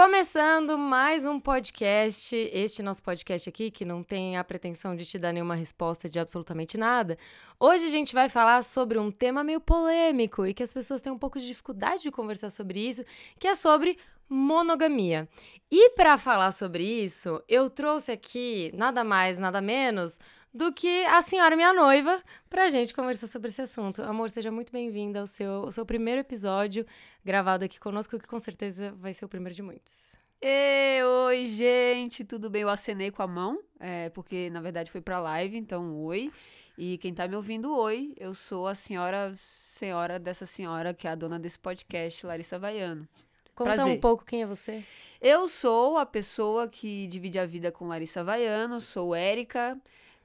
Começando mais um podcast, este nosso podcast aqui, que não tem a pretensão de te dar nenhuma resposta de absolutamente nada. Hoje a gente vai falar sobre um tema meio polêmico e que as pessoas têm um pouco de dificuldade de conversar sobre isso, que é sobre monogamia. E para falar sobre isso, eu trouxe aqui nada mais, nada menos do que a senhora minha noiva pra gente conversar sobre esse assunto. Amor, seja muito bem-vinda ao seu, ao seu primeiro episódio gravado aqui conosco, que com certeza vai ser o primeiro de muitos. E, oi, gente, tudo bem? Eu acenei com a mão, é, porque na verdade foi pra live, então oi. E quem tá me ouvindo, oi, eu sou a senhora, senhora dessa senhora que é a dona desse podcast, Larissa Vaiano. Conta Prazer. um pouco quem é você. Eu sou a pessoa que divide a vida com Larissa Vaiano, sou Érica.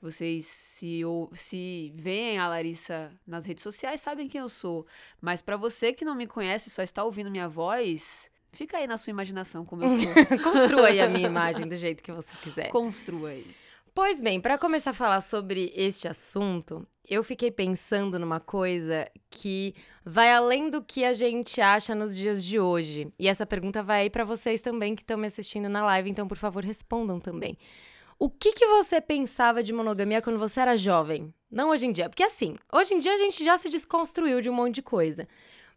Vocês, se, ou, se veem a Larissa nas redes sociais, sabem quem eu sou. Mas pra você que não me conhece, só está ouvindo minha voz, fica aí na sua imaginação como eu sou. Construa aí a minha imagem do jeito que você quiser. Construa aí. Pois bem, para começar a falar sobre este assunto, eu fiquei pensando numa coisa que vai além do que a gente acha nos dias de hoje. E essa pergunta vai aí para vocês também que estão me assistindo na live, então por favor respondam também. O que, que você pensava de monogamia quando você era jovem? Não hoje em dia. Porque assim, hoje em dia a gente já se desconstruiu de um monte de coisa.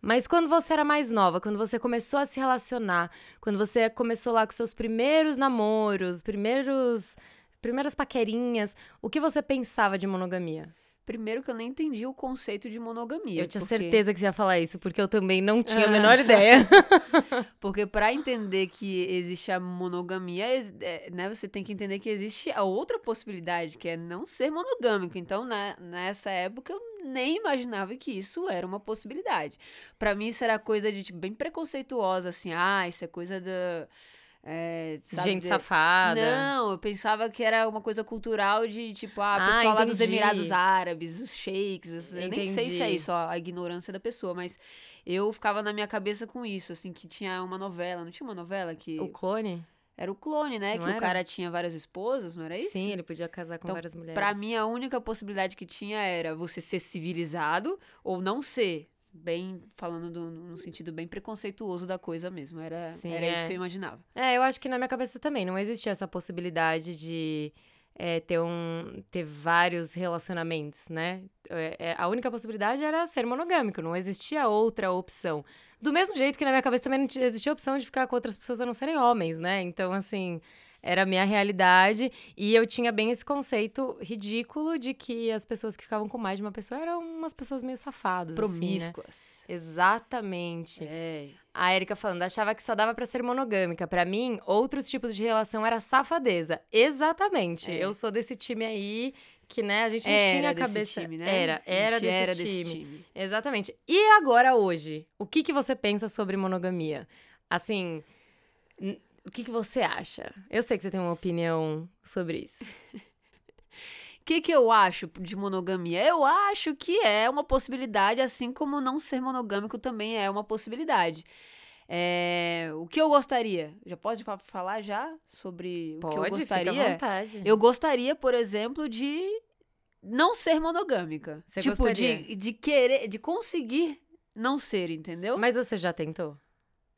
Mas quando você era mais nova, quando você começou a se relacionar, quando você começou lá com seus primeiros namoros, primeiros primeiras paquerinhas, o que você pensava de monogamia? Primeiro que eu nem entendi o conceito de monogamia. Eu tinha porque- certeza que você ia falar isso, porque eu também não tinha a menor ideia. Porque para entender que existe a monogamia, é, né, você tem que entender que existe a outra possibilidade, que é não ser monogâmico. Então, né, nessa época, eu nem imaginava que isso era uma possibilidade. Para mim, isso era coisa de tipo, bem preconceituosa, assim, ah, isso é coisa da. É, Gente safada. Não, eu pensava que era uma coisa cultural de, tipo, ah, Ah, pessoal lá dos. Emirados Árabes, os sheiks, eu nem sei se é isso, ó, a ignorância da pessoa, mas eu ficava na minha cabeça com isso, assim, que tinha uma novela, não tinha uma novela que O clone? era o clone, né, Não que era? o cara tinha várias esposas, não era isso? Sim, ele podia casar com Então, várias mulheres. Pra mim, a única possibilidade que tinha era você ser civilizado ou não ser. Bem, falando do, no sentido bem preconceituoso da coisa mesmo. Era, Sim, era isso é. que eu imaginava. É, eu acho que na minha cabeça também não existia essa possibilidade de é, ter, um, ter vários relacionamentos, né? É, é, a única possibilidade era ser monogâmico, não existia outra opção. Do mesmo jeito que na minha cabeça também não existia a opção de ficar com outras pessoas a não serem homens, né? Então, assim, era a minha realidade e eu tinha bem esse conceito ridículo de que as pessoas que ficavam com mais de uma pessoa eram umas pessoas meio safadas. assim, né? Promíscuas. Exatamente. É. A Erika falando, achava que só dava pra ser monogâmica. Pra mim, outros tipos de relação era safadeza. Exatamente. É. Eu sou desse time aí que, né, a gente não Era tinha a cabeça. time, né? Era, era, desse, era time. desse time. Exatamente. E agora hoje, o que que você pensa sobre monogamia? Assim, o que que você acha? Eu sei que você tem uma opinião sobre isso. O que, que eu acho de monogamia? Eu acho que é uma possibilidade, assim como não ser monogâmico também é uma possibilidade. É, o que eu gostaria? Já pode fa- falar já sobre o que eu Pode, fica à gostaria? vontade. Eu gostaria, por exemplo, de não ser monogâmica. Você tipo, gostaria? de, de querer, de conseguir não ser, entendeu? Mas você já tentou?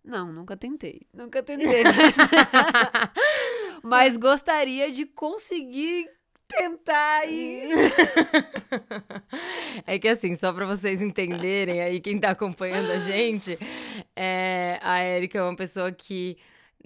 Não, nunca tentei. Nunca tentei. Mas, mas gostaria de conseguir tentar e. É que assim, só pra vocês entenderem aí, quem tá acompanhando a gente, é, a Erika é uma pessoa que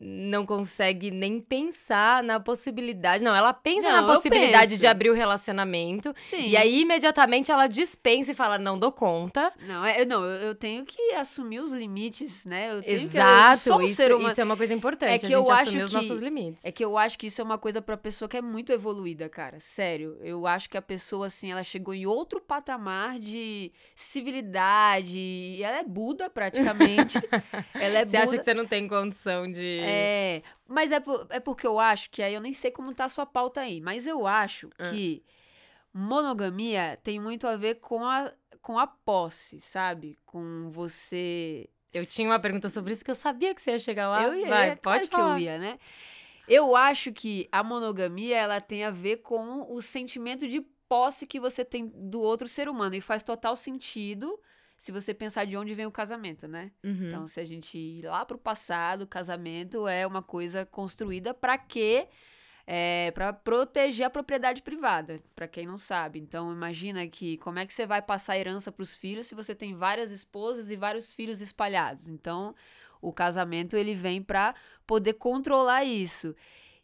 não consegue nem pensar na possibilidade. Não, ela pensa Não, na eu possibilidade de abrir o relacionamento. Sim. E aí, imediatamente, ela dispensa e fala: não dou conta. Não, é, eu, não eu, eu tenho que assumir os limites, né? Eu tenho Exato. que. Eu sou um isso, ser humano. isso é uma coisa importante. É que eu acho assumir os que- nossos limites. É que eu acho que isso é uma coisa pra pessoa que é muito evoluída, cara. Sério. Eu acho que a pessoa, assim, ela chegou em outro patamar de civilidade. E ela é Buda, praticamente. ela é Você Buda. acha que você não tem condição de. É. Mas é, por- é porque eu acho que aí eu nem sei como tá a sua pauta aí. Mas eu acho Ah. que monogamia tem muito a ver com a, com a posse, sabe? Com você. Eu tinha uma pergunta sobre isso que eu sabia que você ia chegar lá. Eu ia, Vai, é pode claro que falar. eu ia, né? Eu acho que a monogamia ela tem a ver com o sentimento de posse que você tem do outro ser humano e faz total sentido se você pensar de onde vem o casamento, né? Uhum. Então, se a gente ir lá pro passado, o casamento é uma coisa construída para quê? É, para proteger a propriedade privada, para quem não sabe. Então, imagina que como é que você vai passar a herança para os filhos se você tem várias esposas e vários filhos espalhados. Então, o casamento ele vem para poder controlar isso.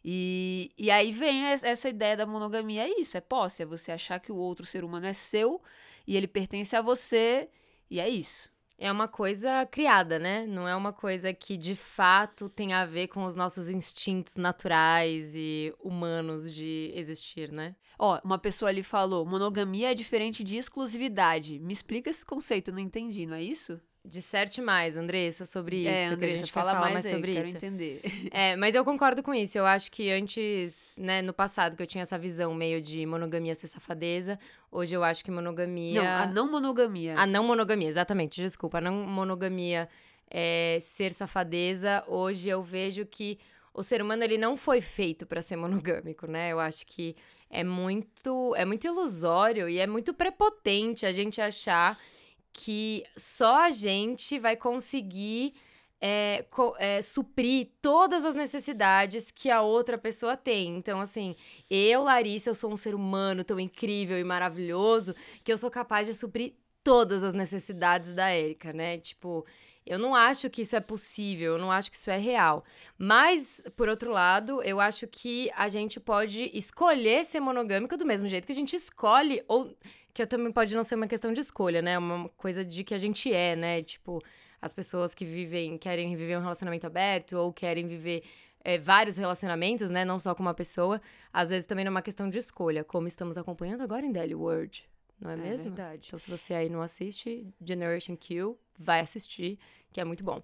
E, e aí vem essa ideia da monogamia, é isso, é posse, é você achar que o outro ser humano é seu e ele pertence a você, e é isso. É uma coisa criada, né? Não é uma coisa que de fato tem a ver com os nossos instintos naturais e humanos de existir, né? Ó, uma pessoa ali falou: monogamia é diferente de exclusividade. Me explica esse conceito, não entendi, não é isso? Disserte mais, Andressa, sobre É, isso. a Andressa, fala mais, mais aí, sobre quero isso. entender. É, mas eu concordo com isso. Eu acho que antes, né, no passado, que eu tinha essa visão meio de monogamia ser safadeza, hoje eu acho que monogamia. Não, a não monogamia. A não monogamia, exatamente, desculpa. A não monogamia é ser safadeza. Hoje eu vejo que o ser humano ele não foi feito para ser monogâmico, né? Eu acho que é muito, é muito ilusório e é muito prepotente a gente achar que só a gente vai conseguir é, co- é, suprir todas as necessidades que a outra pessoa tem. Então, assim, eu, Larissa, eu sou um ser humano tão incrível e maravilhoso que eu sou capaz de suprir todas as necessidades da Érica, né? Tipo, eu não acho que isso é possível, eu não acho que isso é real. Mas, por outro lado, eu acho que a gente pode escolher ser monogâmico do mesmo jeito que a gente escolhe, ou que também pode não ser uma questão de escolha, né? É uma coisa de que a gente é, né? Tipo, as pessoas que vivem, querem viver um relacionamento aberto ou querem viver é, vários relacionamentos, né? Não só com uma pessoa. Às vezes também não é uma questão de escolha, como estamos acompanhando agora em Daily World, não é, É mesmo? verdade. Então, se você aí não assiste Generation Q, vai assistir, que é muito bom.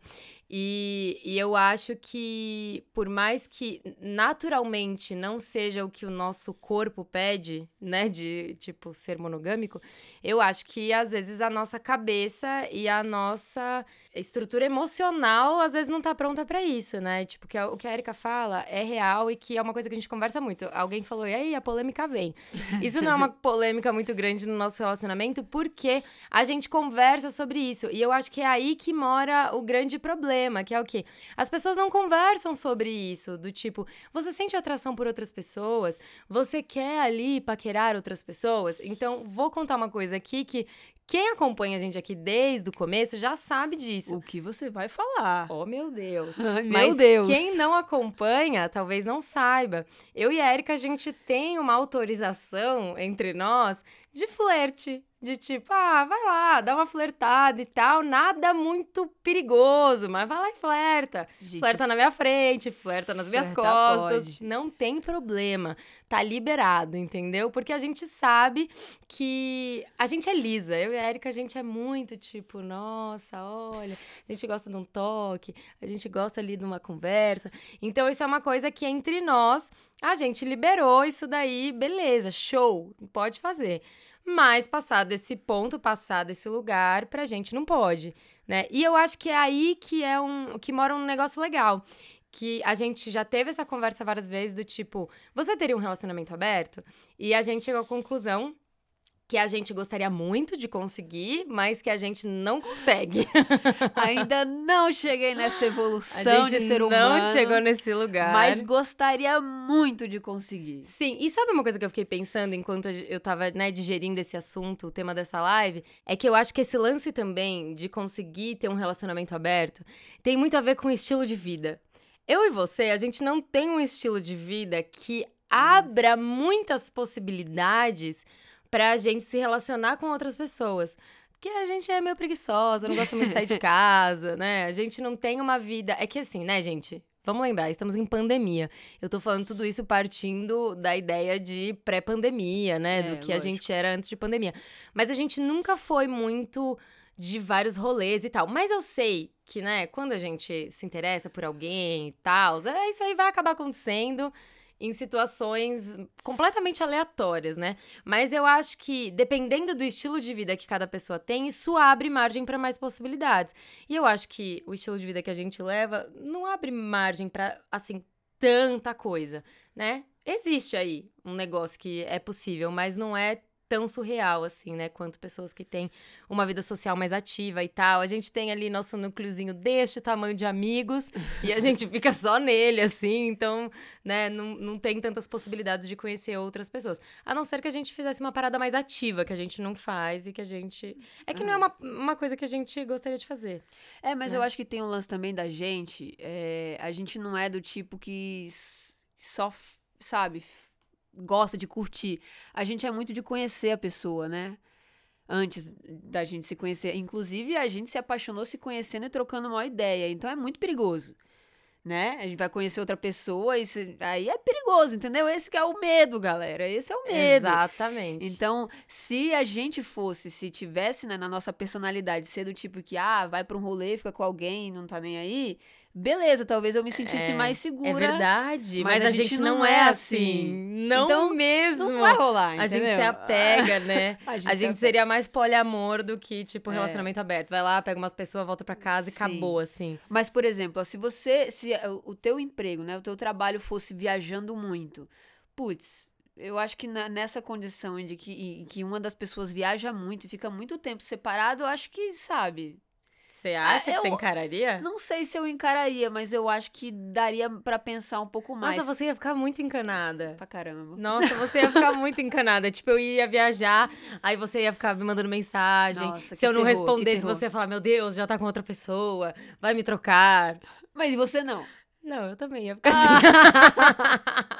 E, e eu acho que, por mais que naturalmente não seja o que o nosso corpo pede, né, de, tipo, ser monogâmico, eu acho que, às vezes, a nossa cabeça e a nossa estrutura emocional, às vezes, não tá pronta pra isso, né? Tipo, que a- o que a Erika fala é real e que é uma coisa que a gente conversa muito. Alguém falou, e aí, a polêmica vem. Isso não é uma polêmica muito grande no nosso relacionamento, porque a gente conversa sobre isso. E eu acho que é aí que mora o grande problema, que é o quê? As pessoas não conversam sobre isso, do tipo, você sente atração por outras pessoas? Você quer ali paquerar outras pessoas? Então, vou contar uma coisa aqui que quem acompanha a gente aqui desde o começo já sabe disso. O que você vai falar? Oh, meu Deus. Ai, meu Mas Deus. quem não acompanha, talvez não saiba. Eu e a Erika, a gente tem uma autorização entre nós de flerte. De tipo, ah, vai lá, dá uma flertada e tal. Nada muito perigoso, mas vai lá e flerta. Gente, flerta na minha frente, flerta nas minhas costas. pode. Não tem problema. Tá liberado, entendeu? Porque a gente sabe que a gente é lisa. Eu e a Erika, a gente é muito tipo, nossa, olha, a gente gosta de um toque, a gente gosta ali de uma conversa. Então, isso é uma coisa que entre nós, a gente liberou isso daí, beleza, show, pode fazer. Mas passar desse ponto, passar desse lugar, pra gente não pode, né? E eu acho que é aí que é um que mora um negócio legal. Que a gente já teve essa conversa várias vezes do tipo, você teria um relacionamento aberto? E a gente chegou à conclusão que a gente gostaria muito de conseguir, mas que a gente não consegue. Ainda não cheguei nessa evolução de ser não humano. chegou nesse lugar. Mas gostaria muito de conseguir. Sim, e sabe uma coisa que eu fiquei pensando enquanto eu tava, né, digerindo esse assunto, o tema dessa live? É que eu acho que esse lance também de conseguir ter um relacionamento aberto tem muito a ver com o estilo de vida. Eu e você, a gente não tem um estilo de vida que abra muitas possibilidades pra gente se relacionar com outras pessoas. Porque a gente é meio preguiçosa, não gosta muito de sair de casa, né? A gente não tem uma vida. É que assim, né, gente? Vamos lembrar, estamos em pandemia. Eu tô falando tudo isso partindo da ideia de pré-pandemia, né? É, do que a lógico. gente era antes de pandemia. Mas a gente nunca foi muito de vários rolês e tal. Mas eu sei que, né, quando a gente se interessa por alguém e tal, é, isso aí vai acabar acontecendo em situações completamente aleatórias, né? Mas eu acho que, dependendo do estilo de vida que cada pessoa tem, isso abre margem para mais possibilidades. E eu acho que o estilo de vida que a gente leva não abre margem para assim tanta coisa, né? Existe aí um negócio que é possível, mas não é tão surreal, assim, né? Quanto pessoas que têm uma vida social mais ativa e tal. A gente tem ali nosso núcleozinho deste tamanho de amigos e a gente fica só nele, assim. Então, né, não, não tem tantas possibilidades de conhecer outras pessoas. A não ser que a gente fizesse uma parada mais ativa, que a gente não faz e que a gente. É que não é uma, uma coisa que a gente gostaria de fazer. É, mas né? eu acho que tem um lance também da gente. é, a gente não é do tipo que só, sabe, gosta de curtir. A gente é muito de conhecer a pessoa, né? Antes da gente se conhecer. Inclusive, a gente se apaixonou se conhecendo e trocando uma ideia. Então é muito perigoso. Né? A gente vai conhecer outra pessoa e se- aí é perigoso, entendeu? Esse que é o medo, galera. Esse é o medo. Exatamente. Então, se a gente fosse, se tivesse né, na nossa personalidade ser do tipo que, ah, vai pra um rolê, fica com alguém não tá nem aí, beleza, talvez eu me sentisse É, mais segura. É verdade, mas, a, gente, não, é assim. Não Então, mesmo. Não vai rolar, a gente entendeu? se apega, né? A gente A gente apega. seria mais poliamor do que, tipo, É. relacionamento aberto. Vai lá, pega umas pessoas, volta pra casa e Sim. acabou, assim. Mas, por exemplo, se você, se o- teu emprego, né, o teu trabalho fosse viajando muito, putz, eu acho que na- nessa condição de que, que uma das pessoas viaja muito e fica muito tempo separado, eu acho que, sabe, Você acha que você encararia? não sei se eu encararia, mas eu acho que daria pra pensar um pouco mais. Nossa, você ia ficar muito encanada. Pra caramba. Nossa, você ia ficar muito encanada. Tipo, eu ia viajar, aí você ia ficar me mandando mensagem. Nossa, Se eu não terror, respondesse, você ia falar: Meu Deus, já tá com outra pessoa, vai me trocar. Mas e você não? Não, eu também ia ficar assim.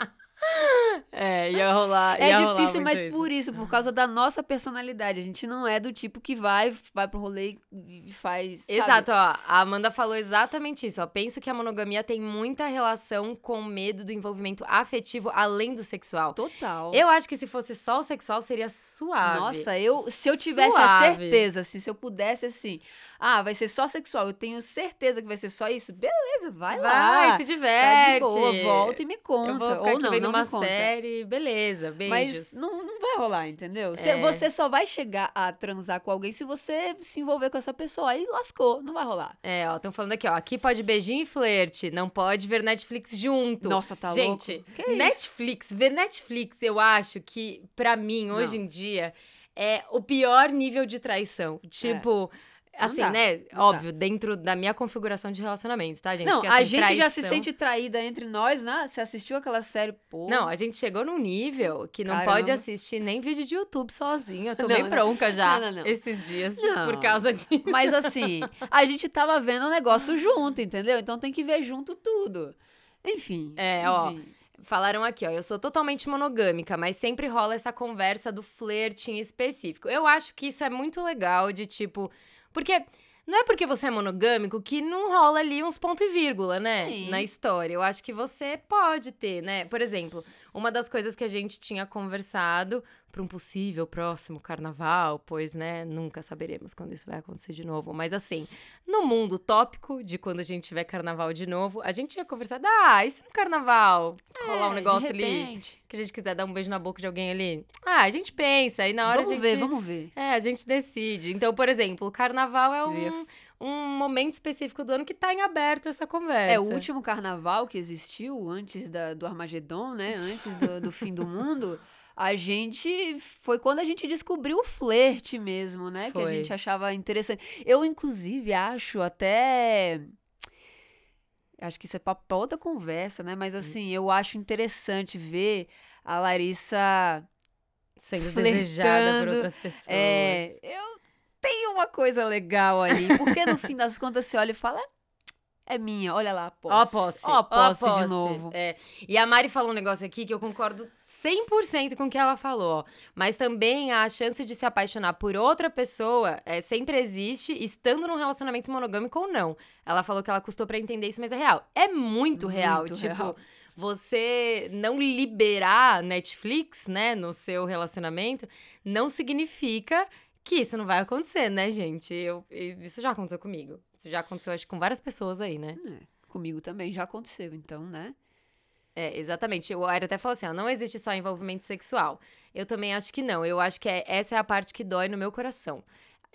é, ia rolar. É ia rolar difícil, mas isso. por isso, por causa da nossa personalidade. A gente não é do tipo que vai, vai pro rolê e faz. sabe? Exato, ó. A Amanda falou exatamente isso. Ó. Penso que a monogamia tem muita relação com o medo do envolvimento afetivo além do sexual. Total. Eu acho que se fosse só o sexual, seria suave. Nossa, eu, se eu tivesse a Suave. certeza, assim, se eu pudesse, assim, ah, vai ser só sexual, eu tenho certeza que vai ser só isso, beleza, vai, Vai, lá. se Tá diverte. de boa, volta e me conta. Ou não, não conta. série, beleza, beijos. Mas não, não vai rolar, entendeu? É. Você só vai chegar a transar com alguém se você se envolver com essa pessoa. Aí lascou, não vai rolar. É, ó, estão falando aqui, ó. Aqui pode beijinho e flerte, não pode ver Netflix junto. Nossa, tá Gente, louco? Que isso? Netflix, ver Netflix, eu acho que, pra mim, Não. hoje em dia, é o pior nível de traição. Tipo. Assim, dá, né? Óbvio, dentro da minha configuração de relacionamento, tá, gente? Não, Porque, a assim, gente já se traição- sente traída entre nós, né? Você assistiu aquela série, pô. Não, a gente chegou num nível que não Caramba. pode assistir nem vídeo de YouTube sozinha. Eu tô Não, bem não. bronca já Não, não, não. esses dias por causa disso. Mas assim, a gente tava vendo o negócio junto, entendeu? Então tem que ver junto tudo. Enfim. É, ó. enfim. Falaram aqui, ó, eu sou totalmente monogâmica, mas sempre rola essa conversa do flerte em específico. Eu acho que isso é muito legal de tipo, porque não é porque você é monogâmico que não rola ali uns ponto e vírgula, né, Sim. na história. Eu acho que você pode ter, né? Por exemplo, uma das coisas que a gente tinha conversado para um possível próximo carnaval, pois, né, nunca saberemos quando isso vai acontecer de novo, mas assim, no mundo tópico de quando a gente tiver carnaval de novo, a gente tinha conversado, ah, e se no carnaval rolar um É, negócio de ali, que a gente quiser dar um beijo na boca de alguém ali? Ah, a gente pensa, aí na hora vamos a gente... ver, vamos ver. É, a gente decide. Então, por exemplo, o carnaval é ia um, um momento específico do ano que tá em aberto essa conversa. É, o último carnaval que existiu antes da- do Armagedon, né? Antes do, do fim do mundo. A gente. Foi quando a gente descobriu o flerte mesmo, né? Que a Foi. gente achava interessante. Eu, inclusive, acho até. Acho que isso é pra outra conversa, né? Hum. Mas assim, eu acho interessante ver a Larissa. Sendo desejada por outras pessoas. É, eu tenho uma coisa legal ali. Porque no fim das contas você olha e fala. É minha, olha lá a posse. Ó a posse. Ó a posse, ó a de novo. É. E a Mari falou um negócio aqui que eu concordo 100% com o que ela falou. Mas também a chance de se apaixonar por outra pessoa é, sempre existe, estando num relacionamento monogâmico ou não. Ela falou que ela custou pra entender isso, mas é real. É muito real. Muito tipo, real. você não liberar Netflix, né, no seu relacionamento, não significa que isso não vai acontecer, né, gente? Eu, isso já aconteceu comigo. Isso já aconteceu, acho, com várias pessoas aí, né? É, comigo também já aconteceu, então, né? É, exatamente. O Aira até falou assim: ó, não existe só envolvimento sexual. Eu também acho que não. Eu acho que é- essa é a parte que dói no meu coração.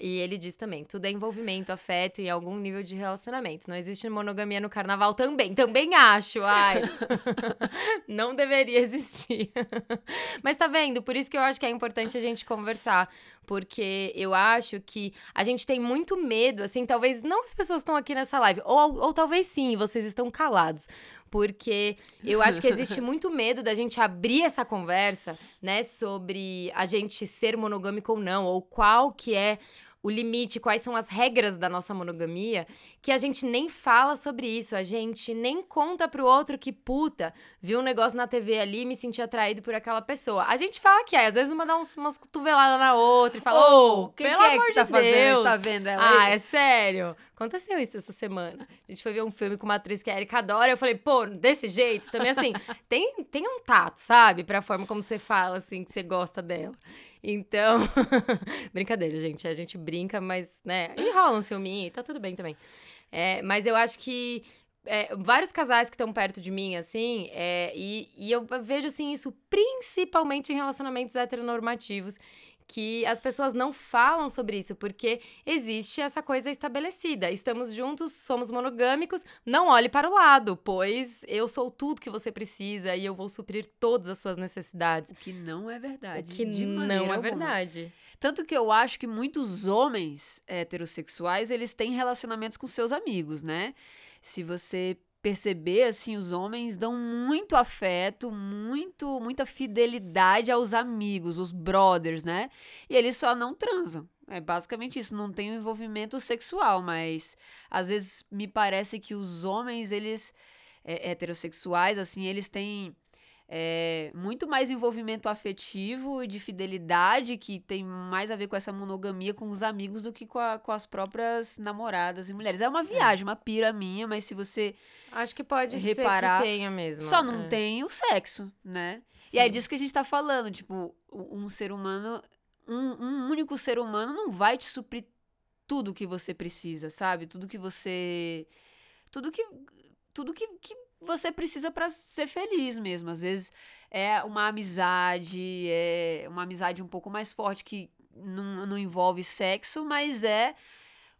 E ele diz também: tudo é envolvimento, afeto e algum nível de relacionamento. Não existe monogamia no carnaval também. Também acho, ai. não deveria existir. Mas tá vendo? Por isso que eu acho que é importante a gente conversar. Porque eu acho que a gente tem muito medo, assim, talvez não as pessoas estão aqui nessa live, ou, ou talvez sim, vocês estão calados. Porque eu acho que existe muito medo da gente abrir essa conversa, né, sobre a gente ser monogâmico ou não, ou qual que é o limite, quais são as regras da nossa monogamia, que a gente nem fala sobre isso, a gente nem conta pro outro que, puta, viu um negócio na TV ali e me senti atraído por aquela pessoa. A gente fala que é, às vezes uma dá uns, umas cotoveladas na outra e fala, ô, oh, que, que é que você tá Deus. fazendo? Você tá vendo ela Ah, aí? é sério. Aconteceu isso essa semana. A gente foi ver um filme com uma atriz que é a Erika Dora, eu falei, pô, desse jeito, também assim, tem, tem um tato, sabe? Pra forma como você fala, assim, que você gosta dela. Então, brincadeira, gente. A gente brinca, mas, né, e rola um ciúminho, tá tudo bem também. É, mas eu acho que é, vários casais que estão perto de mim, assim, é, e, e eu vejo, assim, isso principalmente em relacionamentos heteronormativos, que as pessoas não falam sobre isso, porque existe essa coisa estabelecida. Estamos juntos, somos monogâmicos, não olhe para o lado, pois eu sou tudo que você precisa e eu vou suprir todas as suas necessidades. O que não é verdade. O que não é alguma. verdade. Tanto que eu acho que muitos homens heterossexuais, eles têm relacionamentos com seus amigos, né? Se você perceber assim os homens dão muito afeto, muito muita fidelidade aos amigos, os brothers, né? E eles só não transam. É basicamente isso, não tem envolvimento sexual, mas às vezes me parece que os homens eles é, heterossexuais assim, eles têm é, muito mais envolvimento afetivo e de fidelidade, que tem mais a ver com essa monogamia com os amigos do que com, a, com as próprias namoradas e mulheres. É uma é. viagem, é. uma pira minha, mas se você. Acho que pode reparar, ser que tenha mesmo. Só não é. tem o sexo, né? Sim. E é disso que a gente tá falando. Tipo, um ser humano. Um, um único ser humano não vai te suprir tudo que você precisa, sabe? Tudo que você. Tudo que. Tudo que, que você precisa para ser feliz mesmo. Às vezes é uma amizade, é uma amizade um pouco mais forte que não, não envolve sexo, mas é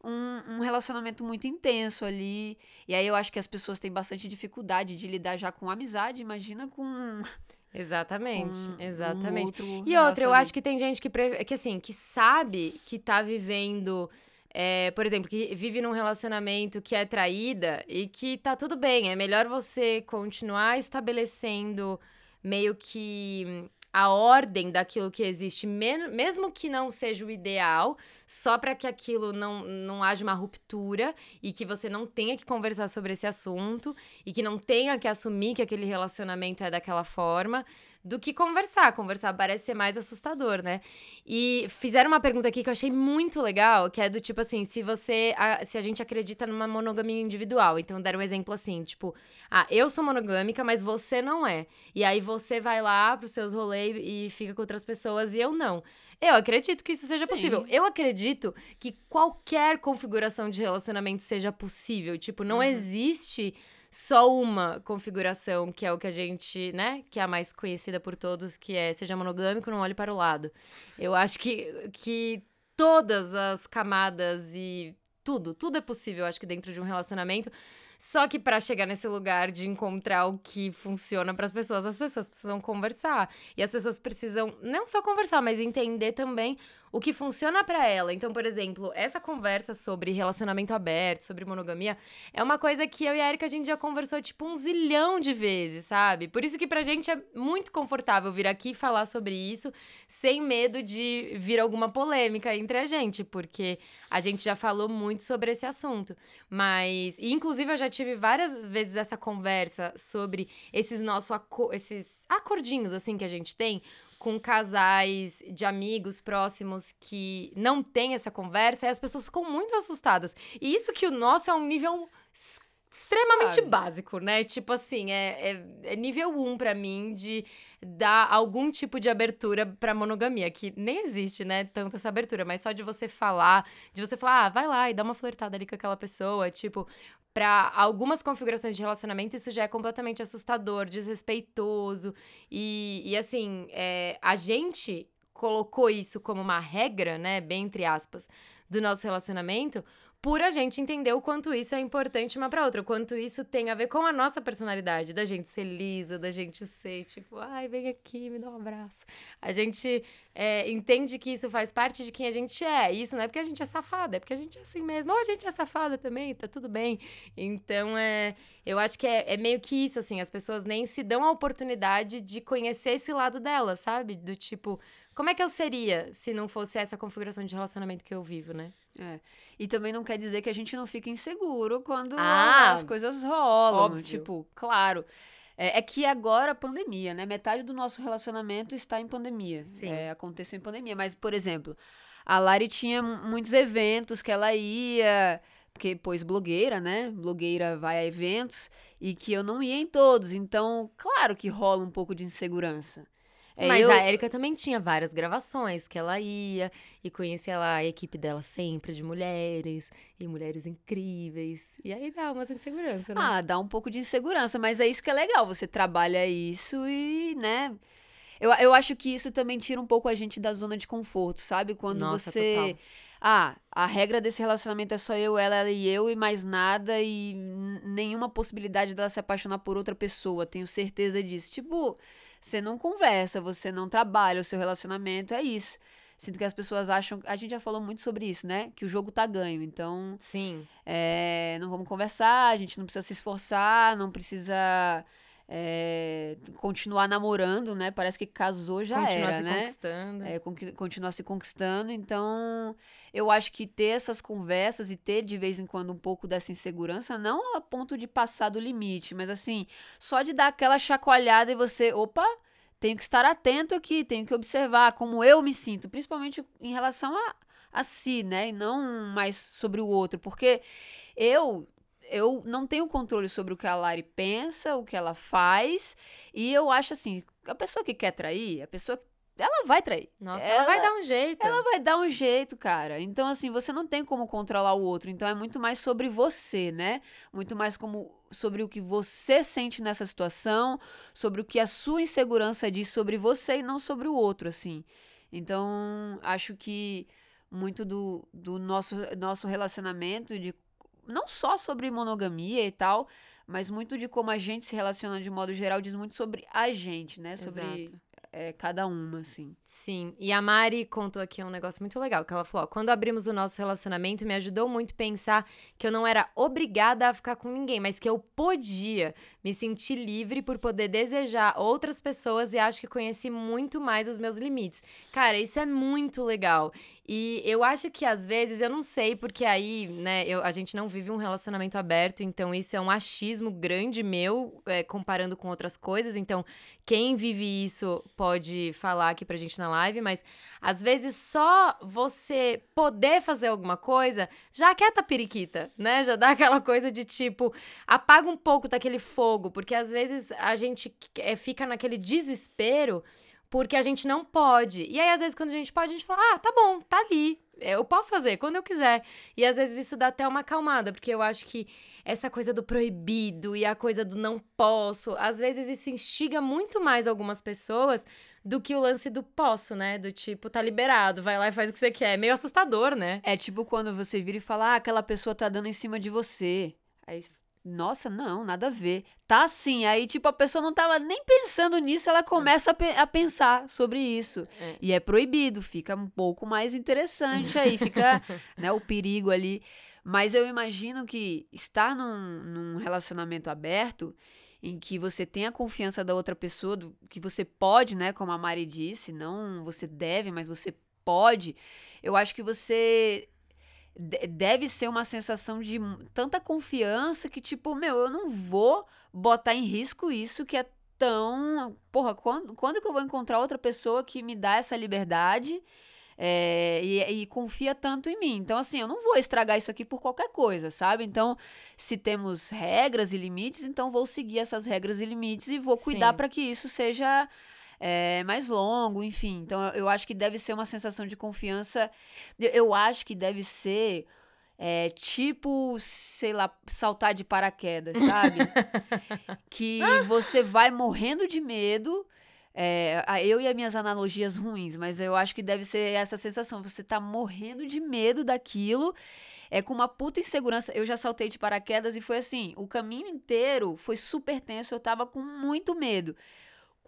um, um, relacionamento muito intenso ali. E aí eu acho que as pessoas têm bastante dificuldade de lidar já com amizade, imagina com. Exatamente, com exatamente. Um e outra, eu acho que tem gente que, que assim, que sabe que tá vivendo é, por exemplo, que vive num relacionamento que é traída e que tá tudo bem. É melhor você continuar estabelecendo meio que a ordem daquilo que existe, mesmo que não seja o ideal, só para que aquilo não, não haja uma ruptura e que você não tenha que conversar sobre esse assunto e que não tenha que assumir que aquele relacionamento é daquela forma do que conversar. Conversar parece ser mais assustador, né? E fizeram uma pergunta aqui que eu achei muito legal, que é do tipo assim, se você. A, se a gente acredita numa monogamia individual. Então, deram um exemplo assim, tipo, ah, eu sou monogâmica, mas você não é. E aí você vai lá pros seus rolês e fica com outras pessoas e eu não. Eu acredito que isso seja Sim. possível. Eu acredito que qualquer configuração de relacionamento seja possível. Tipo, não uhum. existe só uma configuração, que é o que a gente, né, que é a mais conhecida por todos, que é seja monogâmico, não olhe para o lado. Eu acho que, que todas as camadas e tudo, tudo é possível, acho que dentro de um relacionamento. Só que para chegar nesse lugar de encontrar o que funciona para as pessoas, as pessoas precisam conversar. E as pessoas precisam não só conversar, mas entender também o que funciona para ela. Então, por exemplo, essa conversa sobre relacionamento aberto, sobre monogamia, é uma coisa que eu e a Erika a gente já conversou tipo um zilhão de vezes, sabe? Por isso que pra gente é muito confortável vir aqui falar sobre isso sem medo de vir alguma polêmica entre a gente, porque a gente já falou muito sobre esse assunto. Mas, inclusive eu já tive várias vezes essa conversa sobre esses nossos esses acordinhos assim que a gente tem com casais de amigos próximos que não tem essa conversa e as pessoas ficam muito assustadas. E isso que o nosso é um nível extremamente Sabe. básico, né? Tipo assim, é, é, é nível 1 um para mim de dar algum tipo de abertura pra monogamia, que nem existe, né? Tanto essa abertura, mas só de você falar, de você falar, ah, vai lá e dá uma flertada ali com aquela pessoa, tipo, para algumas configurações de relacionamento, isso já é completamente assustador, desrespeitoso. E, e assim, é, a gente colocou isso como uma regra, né? Bem entre aspas, do nosso relacionamento por a gente entender o quanto isso é importante uma para outra, o quanto isso tem a ver com a nossa personalidade, da gente ser lisa, da gente ser tipo, ai, vem aqui, me dá um abraço. A gente é, entende que isso faz parte de quem a gente é. Isso não é porque a gente é safada, é porque a gente é assim mesmo. Ou a gente é safada também, tá tudo bem. Então, é, eu acho que é, é meio que isso, assim, as pessoas nem se dão a oportunidade de conhecer esse lado dela, sabe? Do tipo, como é que eu seria se não fosse essa configuração de relacionamento que eu vivo, né? É. E também não quer dizer que a gente não fica inseguro quando ah, as coisas rolam. Óbvio. Tipo, claro. É, é, que agora pandemia, né? Metade do nosso relacionamento está em pandemia. É, aconteceu em pandemia. Mas, por exemplo, a Lari tinha muitos eventos que ela ia. Porque, pois, blogueira, né? Blogueira vai a eventos e que eu não ia em todos. Então, claro que rola um pouco de insegurança. É, Mas eu... a Erika também tinha várias gravações que ela ia e conhecia lá a equipe dela sempre de mulheres e mulheres incríveis. E aí dá uma insegurança, né? Ah, dá um pouco de insegurança, mas é isso que é legal. Você trabalha isso e, né? Eu, eu acho que isso também tira um pouco a gente da zona de conforto, sabe? Quando Nossa, você. Total. Ah, a regra desse relacionamento é só eu, ela, ela e eu e mais nada e nenhuma possibilidade dela se apaixonar por outra pessoa. Tenho certeza disso. Tipo, você não conversa, você não trabalha, o seu relacionamento é isso. Sinto que as pessoas acham. A gente já falou muito sobre isso, né? Que o jogo tá ganho. Então. Sim. É, não vamos conversar, a gente não precisa se esforçar, não precisa é, continuar namorando, né? Parece que casou já continuar era, se né? Conquistando. É, con continuar se conquistando. Então, eu acho que ter essas conversas e ter de vez em quando um pouco dessa insegurança, não a ponto de passar do limite, mas assim, só de dar aquela chacoalhada e você, opa, tenho que estar atento aqui, tenho que observar como eu me sinto, principalmente em relação a, a si, né? E não mais sobre o outro, porque eu eu não tenho controle sobre o que a Lari pensa, o que ela faz, e eu acho assim, a pessoa que quer trair, a pessoa ela vai trair. Nossa, ela, ela, vai dar um jeito. Ela vai dar um jeito, cara. Então, assim, você não tem como controlar o outro. Então, é muito mais sobre você, né? Muito mais como sobre o que você sente nessa situação, sobre o que a sua insegurança diz sobre você e não sobre o outro, assim. Então, acho que muito do, do nosso, nosso relacionamento, de não só sobre monogamia e tal, mas muito de como a gente se relaciona de modo geral diz muito sobre a gente, né? Sobre é, cada uma, assim. Sim, e a Mari contou aqui um negócio muito legal, que ela falou, ó, quando abrimos o nosso relacionamento, me ajudou muito pensar que eu não era obrigada a ficar com ninguém, mas que eu podia me sentir livre por poder desejar outras pessoas e acho que conheci muito mais os meus limites. Cara, isso é muito legal. E eu acho que às vezes, eu não sei, porque aí, né, eu, a gente não vive um relacionamento aberto, então isso é um achismo grande meu, é, comparando com outras coisas. Então, quem vive isso pode falar aqui pra gente na live, mas às vezes só você poder fazer alguma coisa já quieta a periquita, né? Já dá aquela coisa de tipo, apaga um pouco daquele fogo, porque às vezes a gente é, fica naquele desespero porque a gente não pode. E aí, às vezes, quando a gente pode, a gente fala: ah, tá bom, tá ali. Eu posso fazer quando eu quiser. E às vezes isso dá até uma acalmada, porque eu acho que essa coisa do proibido e a coisa do não posso, às vezes isso instiga muito mais algumas pessoas do que o lance do posso, né? Do tipo, tá liberado, vai lá e faz o que você quer. É meio assustador, né? É tipo quando você vira e fala, ah, aquela pessoa tá dando em cima de você. Aí nossa, não, nada a ver. Tá assim, aí tipo a pessoa não tava nem pensando nisso, ela começa a, pe a pensar sobre isso. É. E é proibido, fica um pouco mais interessante aí, fica, né, o perigo ali. Mas eu imagino que estar num, num relacionamento aberto em que você tem a confiança da outra pessoa, do, que você pode, né, como a Mari disse, não você deve, mas você pode. Eu acho que você deve ser uma sensação de tanta confiança que, tipo, meu, eu não vou botar em risco isso que é tão. Porra, quando, quando que eu vou encontrar outra pessoa que me dá essa liberdade é, e, e, confia tanto em mim? Então, assim, eu não vou estragar isso aqui por qualquer coisa, sabe? Então, se temos regras e limites, então vou seguir essas regras e limites e vou cuidar para que isso seja é, mais longo, enfim. Então eu, acho que deve ser uma sensação de confiança. Eu, eu acho que deve ser. É, tipo, sei lá, saltar de paraquedas, sabe? que você vai morrendo de medo, É, eu e as minhas analogias ruins, mas eu acho que deve ser essa sensação. Você tá morrendo de medo daquilo, é com uma puta insegurança. Eu já saltei de paraquedas e foi assim: o caminho inteiro foi super tenso, eu tava com muito medo.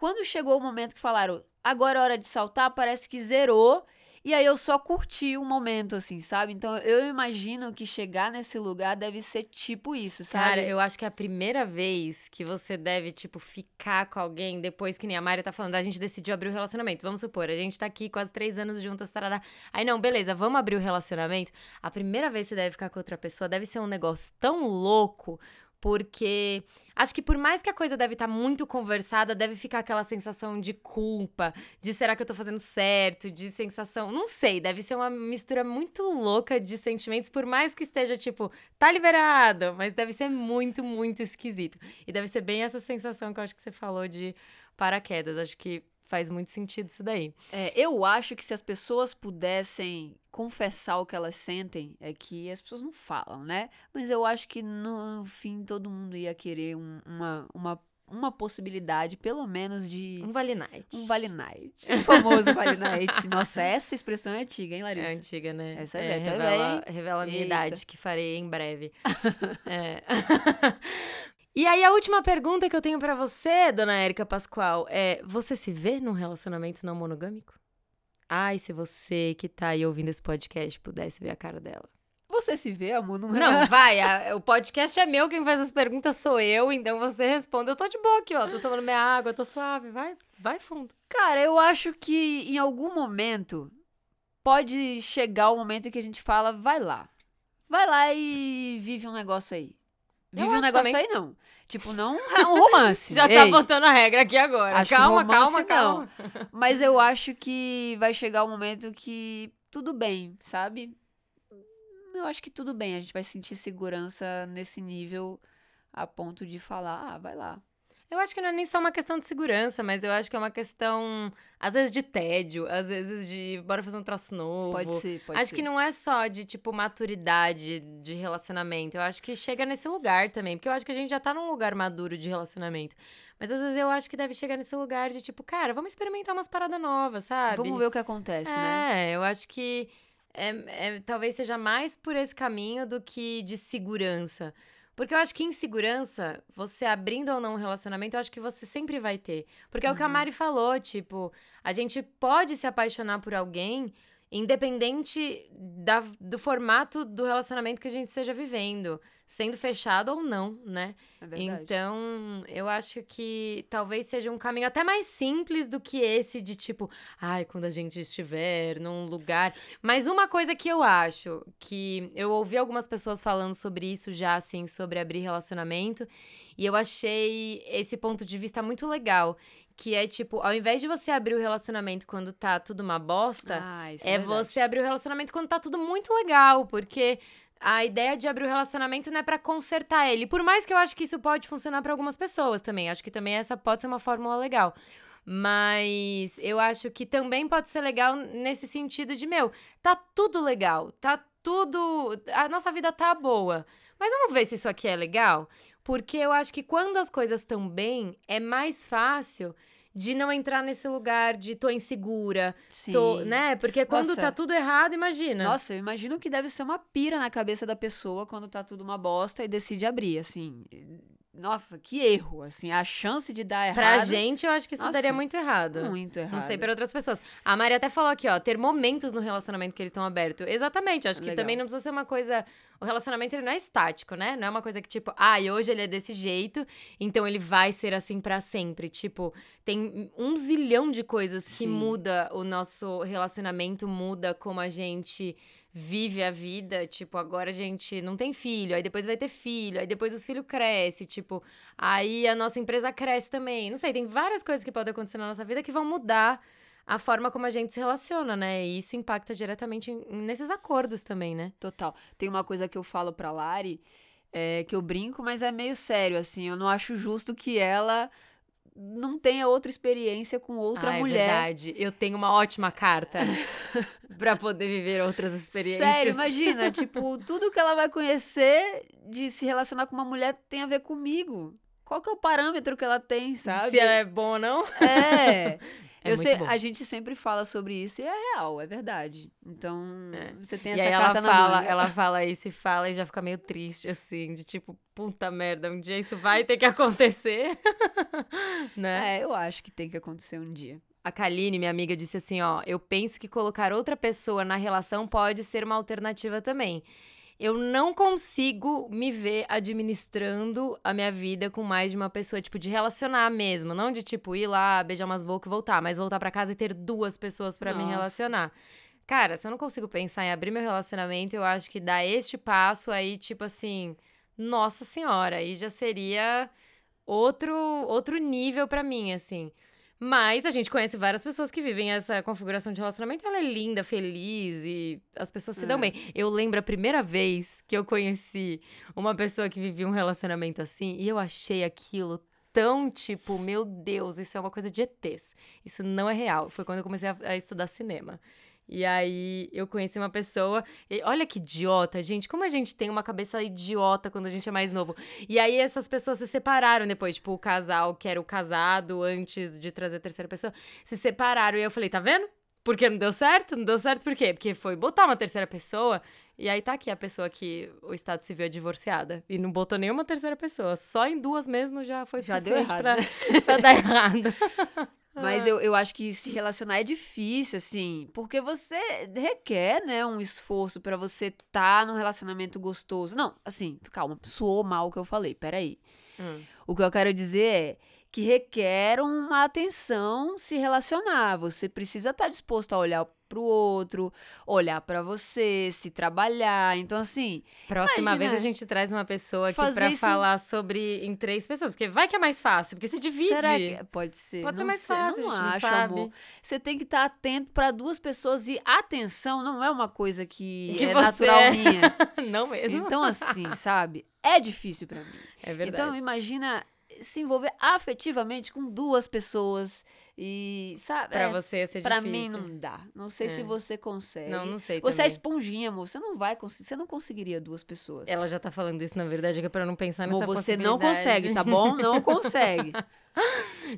Quando chegou o momento que falaram, agora é hora de saltar, parece que zerou. E aí eu só curti o momento, assim, sabe? Então eu imagino que chegar nesse lugar deve ser tipo isso, sabe? Cara, eu acho que é a primeira vez que você deve, tipo, ficar com alguém depois que nem a Mari tá falando, a gente decidiu abrir o relacionamento. Vamos supor, a gente tá aqui quase três anos juntas, tarará. Aí não, beleza, vamos abrir o relacionamento. A primeira vez que você deve ficar com outra pessoa deve ser um negócio tão louco, porque acho que por mais que a coisa deve estar tá muito conversada, deve ficar aquela sensação de culpa, de será que eu tô fazendo certo, de sensação, não sei, deve ser uma mistura muito louca de sentimentos, por mais que esteja tipo, tá liberado, mas deve ser muito, muito esquisito. E deve ser bem essa sensação que eu acho que você falou de paraquedas. Acho que faz muito sentido isso daí. É, eu acho que se as pessoas pudessem confessar o que elas sentem, é que as pessoas não falam, né? Mas eu acho que no, no fim todo mundo ia querer um, uma, uma uma possibilidade, pelo menos, de. Um Vale Night. Um Vale Night. O famoso Vale Night. Nossa, essa expressão é antiga, hein, Larissa? É antiga, né? Essa é, é revela, revela a minha Eita. idade, que farei em breve. é. E aí, a última pergunta que eu tenho para você, dona Érica Pascoal, é: você se vê num relacionamento não monogâmico? Ai, se você que tá aí ouvindo esse podcast pudesse ver a cara dela. Você se vê, amor? Não, não vai. A, o podcast é meu, quem faz as perguntas sou eu, então você responde. Eu tô de boa aqui, ó. Tô tomando minha água, tô suave. Vai, vai fundo. Cara, eu acho que em algum momento pode chegar o momento em que a gente fala, vai lá. Vai lá e vive um negócio aí. Vive um negócio também. aí, não. Tipo, não um romance. Já tá Ei, tá botando a regra aqui agora. Calma, calma, calma. Não. Mas eu acho que vai chegar o um momento que tudo bem, sabe? Eu acho que tudo bem. A gente vai sentir segurança nesse nível a ponto de falar, ah, vai lá. Eu acho que não é nem só uma questão de segurança, mas eu acho que é uma questão, às vezes, de tédio, às vezes de bora fazer um troço novo. Pode ser, pode acho ser. que não é só de, tipo, maturidade de relacionamento. Eu acho que chega nesse lugar também. Porque eu acho que a gente já tá num lugar maduro de relacionamento. Mas às vezes eu acho que deve chegar nesse lugar de, tipo, cara, vamos experimentar umas paradas novas, sabe? Vamos ver o que acontece, é, né? É, eu acho que é, é, talvez seja mais por esse caminho do que de segurança. Porque eu acho que insegurança, você abrindo ou não um relacionamento, eu acho que você sempre vai ter. Porque é o que a uhum. Mari falou, tipo, a gente pode se apaixonar por alguém independente da, do formato do relacionamento que a gente esteja vivendo, sendo fechado ou não, né? É verdade. Então, eu acho que talvez seja um caminho até mais simples do que esse de tipo, ai, quando a gente estiver num lugar. Mas uma coisa que eu acho, que eu ouvi algumas pessoas falando sobre isso já, assim, sobre abrir relacionamento, e eu achei esse ponto de vista muito legal, que é tipo, ao invés de você abrir o relacionamento quando tá tudo uma bosta, ah, é, é você abrir o relacionamento quando tá tudo muito legal, porque a ideia de abrir o relacionamento não é para consertar ele. Por mais que eu acho que isso pode funcionar para algumas pessoas também. Acho que também essa pode ser uma fórmula legal. Mas eu acho que também pode ser legal nesse sentido de, meu, tá tudo legal, tá tudo. A nossa vida tá boa. Mas vamos ver se isso aqui é legal? Porque eu acho que quando as coisas estão bem, é mais fácil de não entrar nesse lugar de tô insegura, Sim. tô, né? Porque quando Nossa. tá tudo errado, imagina. Nossa, eu imagino que deve ser uma pira na cabeça da pessoa quando tá tudo uma bosta e decide abrir, assim. Nossa, que erro, assim, a chance de dar errado. Pra gente, eu acho que isso Nossa, daria muito errado. Muito errado. Não sei para outras pessoas. A Maria até falou aqui, ó, ter momentos no relacionamento que eles estão abertos. Exatamente, acho Legal. que também não precisa ser uma coisa. O relacionamento ele não é estático, né? Não é uma coisa que, tipo, ah, e hoje ele é desse jeito, então ele vai ser assim para sempre. Tipo, tem um zilhão de coisas que Sim. muda o nosso relacionamento, muda como a gente vive a vida, tipo, agora a gente não tem filho, aí depois vai ter filho, aí depois os filhos crescem, tipo, aí a nossa empresa cresce também. Não sei, tem várias coisas que podem acontecer na nossa vida que vão mudar a forma como a gente se relaciona, né? E isso impacta diretamente nesses acordos também, né? Total. Tem uma coisa que eu falo pra Lari, é, que eu brinco, mas é meio sério, assim. Eu não acho justo que ela não tenha outra experiência com outra ah, mulher. É verdade. Eu tenho uma ótima carta para poder viver outras experiências. Sério, imagina, tipo, tudo que ela vai conhecer de se relacionar com uma mulher tem a ver comigo. qual que é o parâmetro que ela tem, sabe? Se ela é bom ou não. É. É sei, a gente sempre fala sobre isso e é real, é verdade. Então, É. você tem E essa carta ela na fala, manga. ela fala isso e fala e já fica meio triste, assim, de tipo, puta merda, um dia isso vai ter que acontecer. né? É, eu acho que tem que acontecer um dia. A Kaline, minha amiga, disse assim: ó, eu penso que colocar outra pessoa na relação pode ser uma alternativa também. Eu não consigo me ver administrando a minha vida com mais de uma pessoa, tipo, de relacionar mesmo. Não de, tipo, ir lá, beijar umas bocas e voltar, mas voltar pra casa e ter duas pessoas pra me relacionar. Cara, se eu não consigo pensar em abrir meu relacionamento, eu acho que dar este passo aí, tipo assim, nossa senhora, aí já seria outro outro nível pra mim, assim. Mas a gente conhece várias pessoas que vivem essa configuração de relacionamento. Ela é linda, feliz e as pessoas se dão É. bem. Eu lembro a primeira vez que eu conheci uma pessoa que vivia um relacionamento assim e eu achei aquilo tão tipo, meu Deus, isso é uma coisa de ETs. Isso não é real. Foi quando eu comecei a, a estudar cinema. E aí eu conheci uma pessoa. E olha que idiota, gente. Como a gente tem uma cabeça idiota quando a gente é mais novo. E aí essas pessoas se separaram depois. Tipo, o casal que era o casado antes de trazer a terceira pessoa, se separaram. E eu falei, tá vendo? Porque não deu certo? Não deu certo por quê? Porque foi botar uma terceira pessoa. E aí tá aqui a pessoa que o Estado Civil é divorciada. E não botou nenhuma terceira pessoa. Só em duas mesmo já foi Já deu errado, pra, pra dar errado. Mas eu, eu acho que se relacionar é difícil, assim, porque você requer, né, um esforço pra você estar num relacionamento gostoso. Não, assim, calma, soou mal o que eu falei, peraí. Hum. O que eu quero dizer é que requer uma atenção se relacionar. Você precisa estar disposto a olhar pro outro, olhar pra você, se trabalhar. Então, assim, Próxima Imagina, vez a gente traz uma pessoa aqui isso- falar sobre em três pessoas. Porque vai que é mais fácil, porque você divide. que pode ser? Pode ser Não mais sei, fácil, não a gente não acho, sabe. amor. Você tem que estar atento pra duas pessoas e atenção não é uma coisa que, Que é natural é. minha. não mesmo. Então, assim, sabe? É difícil pra mim. é verdade. Então, imagina se envolver afetivamente com duas pessoas e, sabe? Pra é, você ser pra difícil. mim não dá. Não sei se É. você consegue. Não, não sei Você é também. esponjinha, amor. Você não vai conseguir. Você não conseguiria duas pessoas. Ela já tá falando isso, na verdade, que é pra eu não pensar nessa Amor, você não consegue, tá bom? Não consegue.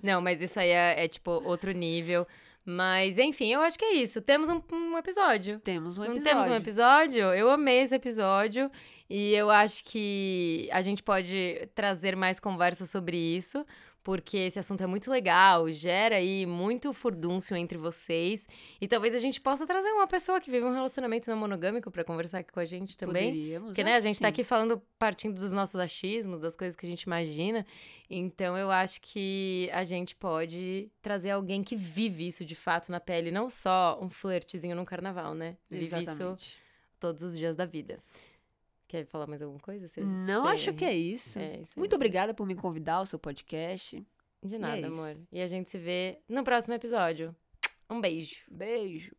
Não, mas isso aí é, é, tipo outro nível. Mas, enfim, eu acho que é isso. Temos um, um episódio. Temos um episódio. temos um episódio? Eu amei esse episódio. E eu acho que a gente pode trazer mais conversa sobre isso, porque esse assunto é muito legal, gera aí muito furdúncio entre vocês. E talvez a gente possa trazer uma pessoa que vive um relacionamento não monogâmico pra conversar aqui com a gente também. Poderíamos. Porque, né, a gente tá aqui falando, partindo dos nossos achismos, das coisas que a gente imagina. Então, eu acho que a gente pode trazer alguém que vive isso de fato na pele, não só um flertezinho num carnaval, né? Vive isso Exatamente. todos os dias da vida. Quer falar mais alguma coisa? Não cê- acho que é isso. É, isso Muito aí. obrigada por me convidar ao seu podcast. De é nada, isso. amor. E a gente se vê no próximo episódio. Um beijo. Beijo.